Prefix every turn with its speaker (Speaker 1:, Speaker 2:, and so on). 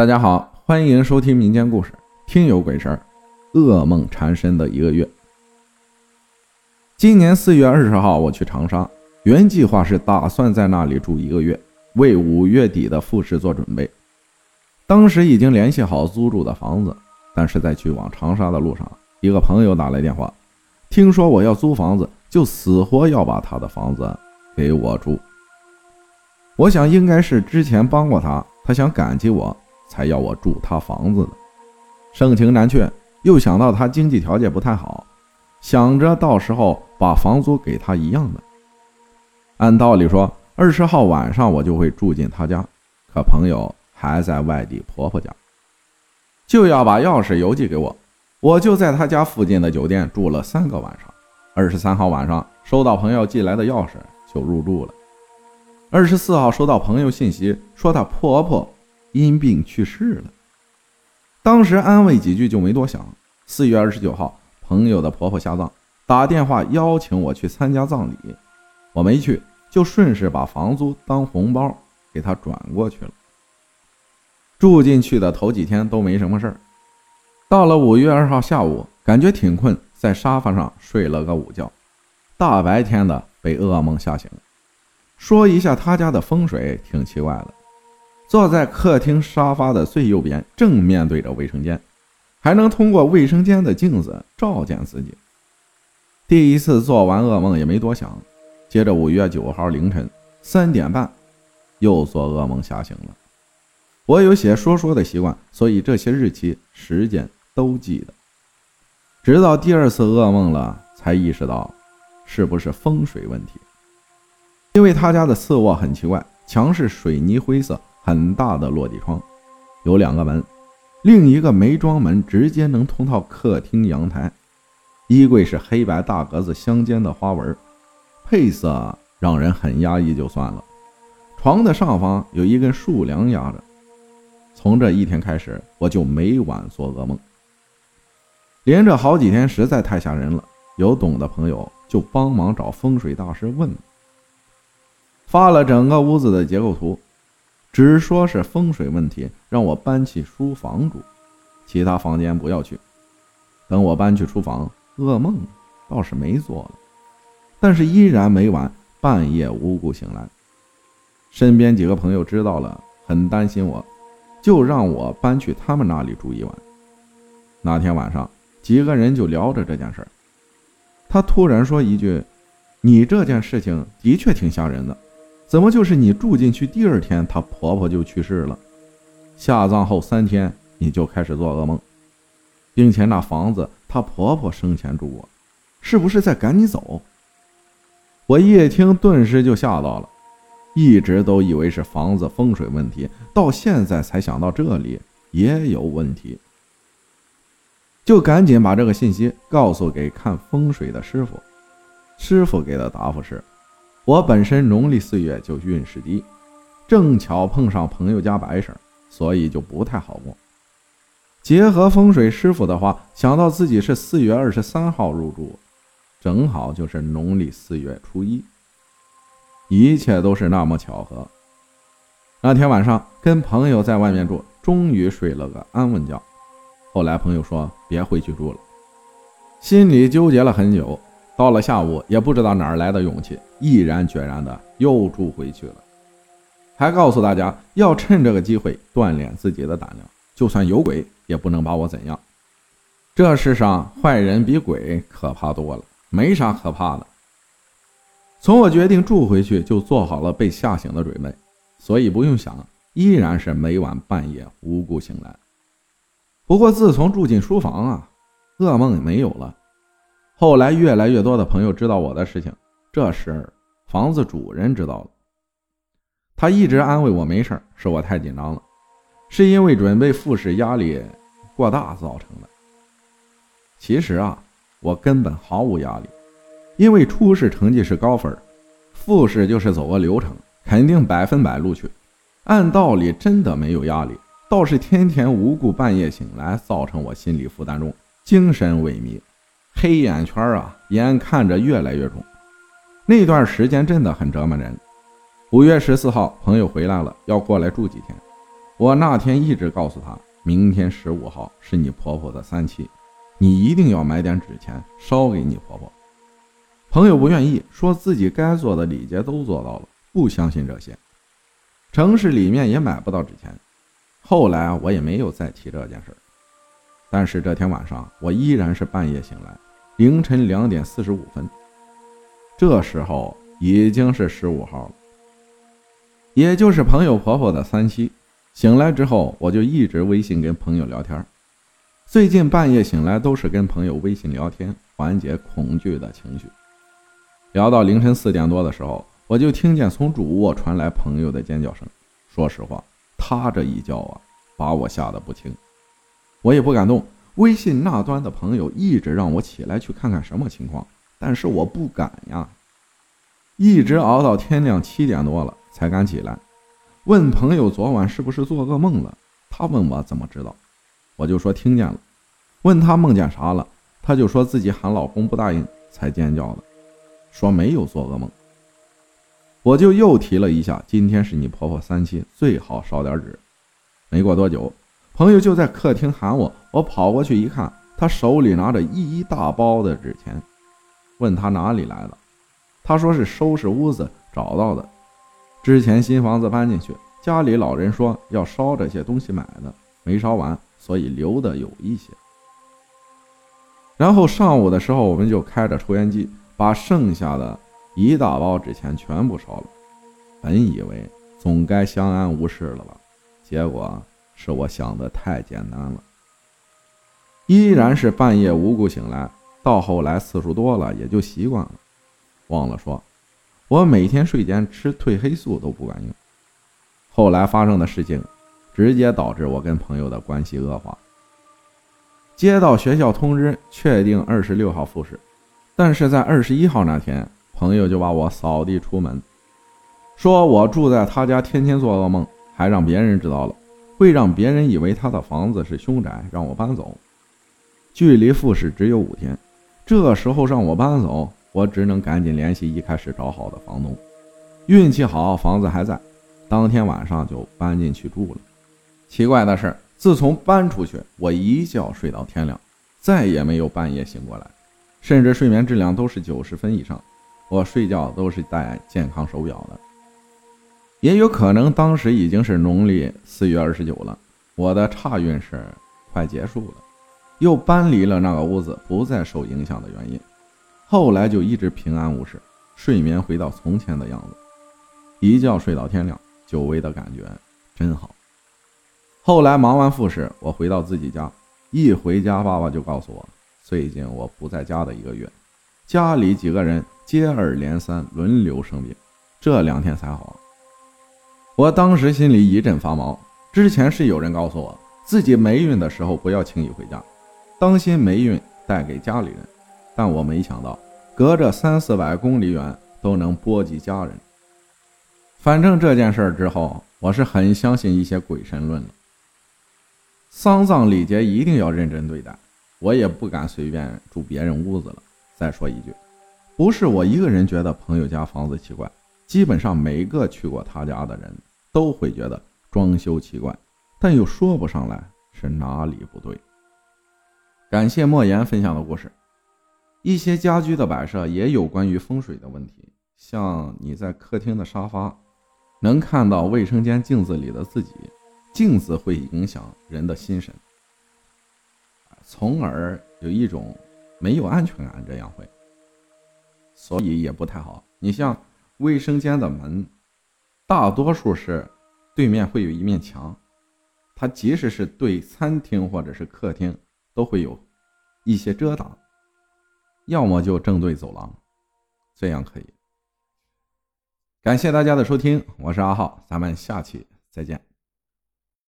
Speaker 1: 大家好，欢迎收听民间故事《听有鬼神儿》，噩梦缠身的一个月。今年四月二十号，我去长沙，原计划是打算在那里住一个月，为五月底的复试做准备。当时已经联系好租住的房子，但是在去往长沙的路上，一个朋友打来电话，听说我要租房子，就死活要把他的房子给我住。我想应该是之前帮过他，他想感激我，才要我住他房子的。盛情难却，又想到他经济条件不太好，想着到时候把房租给他一样的。按道理说，二十号晚上我就会住进他家，可朋友还在外地婆婆家，就要把钥匙邮寄给我，我就在他家附近的酒店住了三个晚上。二十三号晚上收到朋友寄来的钥匙，就入住了。二十四号收到朋友信息，说她婆婆因病去世了。当时安慰几句就没多想。四月二十九号，朋友的婆婆下葬，打电话邀请我去参加葬礼，我没去，就顺势把房租当红包给她转过去了。住进去的头几天都没什么事儿，到了五月二号下午，感觉挺困，在沙发上睡了个午觉，大白天的被噩梦吓醒。说一下他家的风水挺奇怪的，坐在客厅沙发的最右边，正面对着卫生间，还能通过卫生间的镜子照见自己。第一次做完噩梦也没多想，接着五月九号凌晨三点半，又做噩梦吓醒了。我有写说说的习惯，所以这些日期时间都记得。直到第二次噩梦了，才意识到是不是风水问题。因为他家的次卧很奇怪，墙是水泥灰色，很大的落地窗，有两个门，另一个没装门，直接能通到客厅阳台。衣柜是黑白大格子相间的花纹，配色让人很压抑，就算了。床的上方有一根树梁压着。从这一天开始，我就每晚做噩梦，连着好几天，实在太吓人了。有懂的朋友就帮忙找风水大师问。发了整个屋子的结构图，只说是风水问题，让我搬去书房住，其他房间不要去。等我搬去书房，噩梦倒是没做了，但是依然每晚半夜无故醒来。身边几个朋友知道了，很担心我，就让我搬去他们那里住一晚。那天晚上，几个人就聊着这件事儿。他突然说一句：“你这件事情的确挺吓人的。”怎么就是你住进去第二天，她婆婆就去世了？下葬后三天你就开始做噩梦，并且那房子她婆婆生前住过，是不是在赶你走？我一听，顿时就吓到了，一直都以为是房子风水问题，到现在才想到这里也有问题，就赶紧把这个信息告诉给看风水的师傅。师傅给的答复是。我本身农历四月就运势低，正巧碰上朋友家白事所以就不太好过。结合风水师傅的话，想到自己是四月二十三号入住，正好就是农历四月初一，一切都是那么巧合。那天晚上跟朋友在外面住，终于睡了个安稳觉。后来朋友说别回去住了，心里纠结了很久。到了下午，也不知道哪儿来的勇气，毅然决然的又住回去了，还告诉大家要趁这个机会锻炼自己的胆量，就算有鬼也不能把我怎样。这世上坏人比鬼可怕多了，没啥可怕的。从我决定住回去，就做好了被吓醒的准备，所以不用想，依然是每晚半夜无故醒来。不过自从住进书房啊，噩梦也没有了。后来越来越多的朋友知道我的事情，这时房子主人知道了，他一直安慰我没事是我太紧张了，是因为准备复试压力过大造成的。其实啊，我根本毫无压力，因为初试成绩是高分，复试就是走个流程，肯定百分百录取。按道理真的没有压力，倒是天天无故半夜醒来，造成我心理负担重，精神萎靡。黑眼圈啊，眼看着越来越重，那段时间真的很折磨人。五月十四号，朋友回来了，要过来住几天。我那天一直告诉他，明天十五号是你婆婆的三七，你一定要买点纸钱烧给你婆婆。朋友不愿意，说自己该做的礼节都做到了，不相信这些。城市里面也买不到纸钱。后来我也没有再提这件事但是这天晚上我依然是半夜醒来，凌晨两点四十五分，这时候已经是十五号了，也就是朋友婆婆的三七。醒来之后，我就一直微信跟朋友聊天。最近半夜醒来都是跟朋友微信聊天，缓解恐惧的情绪。聊到凌晨四点多的时候，我就听见从主卧传来朋友的尖叫声。说实话，他这一叫啊，把我吓得不轻。我也不敢动。微信那端的朋友一直让我起来去看看什么情况，但是我不敢呀。一直熬到天亮七点多了才敢起来，问朋友昨晚是不是做噩梦了。他问我怎么知道，我就说听见了。问他梦见啥了，他就说自己喊老公不答应才尖叫的，说没有做噩梦。我就又提了一下，今天是你婆婆三七，最好烧点纸。没过多久。朋友就在客厅喊我，我跑过去一看，他手里拿着一大包的纸钱，问他哪里来的，他说是收拾屋子找到的，之前新房子搬进去，家里老人说要烧这些东西买的，没烧完，所以留的有一些。然后上午的时候，我们就开着抽烟机，把剩下的一大包纸钱全部烧了，本以为总该相安无事了吧，结果。是我想的太简单了，依然是半夜无故醒来，到后来次数多了也就习惯了。忘了说，我每天睡前吃褪黑素都不管用。后来发生的事情，直接导致我跟朋友的关系恶化。接到学校通知，确定二十六号复试，但是在二十一号那天，朋友就把我扫地出门，说我住在他家，天天做噩梦，还让别人知道了。会让别人以为他的房子是凶宅，让我搬走。距离复试只有五天，这时候让我搬走，我只能赶紧联系一开始找好的房东。运气好，房子还在，当天晚上就搬进去住了。奇怪的是，自从搬出去，我一觉睡到天亮，再也没有半夜醒过来，甚至睡眠质量都是九十分以上。我睡觉都是戴健康手表的。也有可能当时已经是农历四月二十九了，我的差运是快结束了，又搬离了那个屋子，不再受影响的原因。后来就一直平安无事，睡眠回到从前的样子，一觉睡到天亮，久违的感觉真好。后来忙完复试，我回到自己家，一回家，爸爸就告诉我，最近我不在家的一个月，家里几个人接二连三轮流生病，这两天才好。我当时心里一阵发毛。之前是有人告诉我，自己霉运的时候不要轻易回家，当心霉运带给家里人。但我没想到，隔着三四百公里远都能波及家人。反正这件事之后，我是很相信一些鬼神论了。丧葬礼节一定要认真对待，我也不敢随便住别人屋子了。再说一句，不是我一个人觉得朋友家房子奇怪，基本上每个去过他家的人。都会觉得装修奇怪，但又说不上来是哪里不对。感谢莫言分享的故事。一些家居的摆设也有关于风水的问题，像你在客厅的沙发能看到卫生间镜子里的自己，镜子会影响人的心神，从而有一种没有安全感，这样会，所以也不太好。你像卫生间的门。大多数是对面会有一面墙，它即使是对餐厅或者是客厅都会有一些遮挡，要么就正对走廊，这样可以。感谢大家的收听，我是阿浩，咱们下期再见。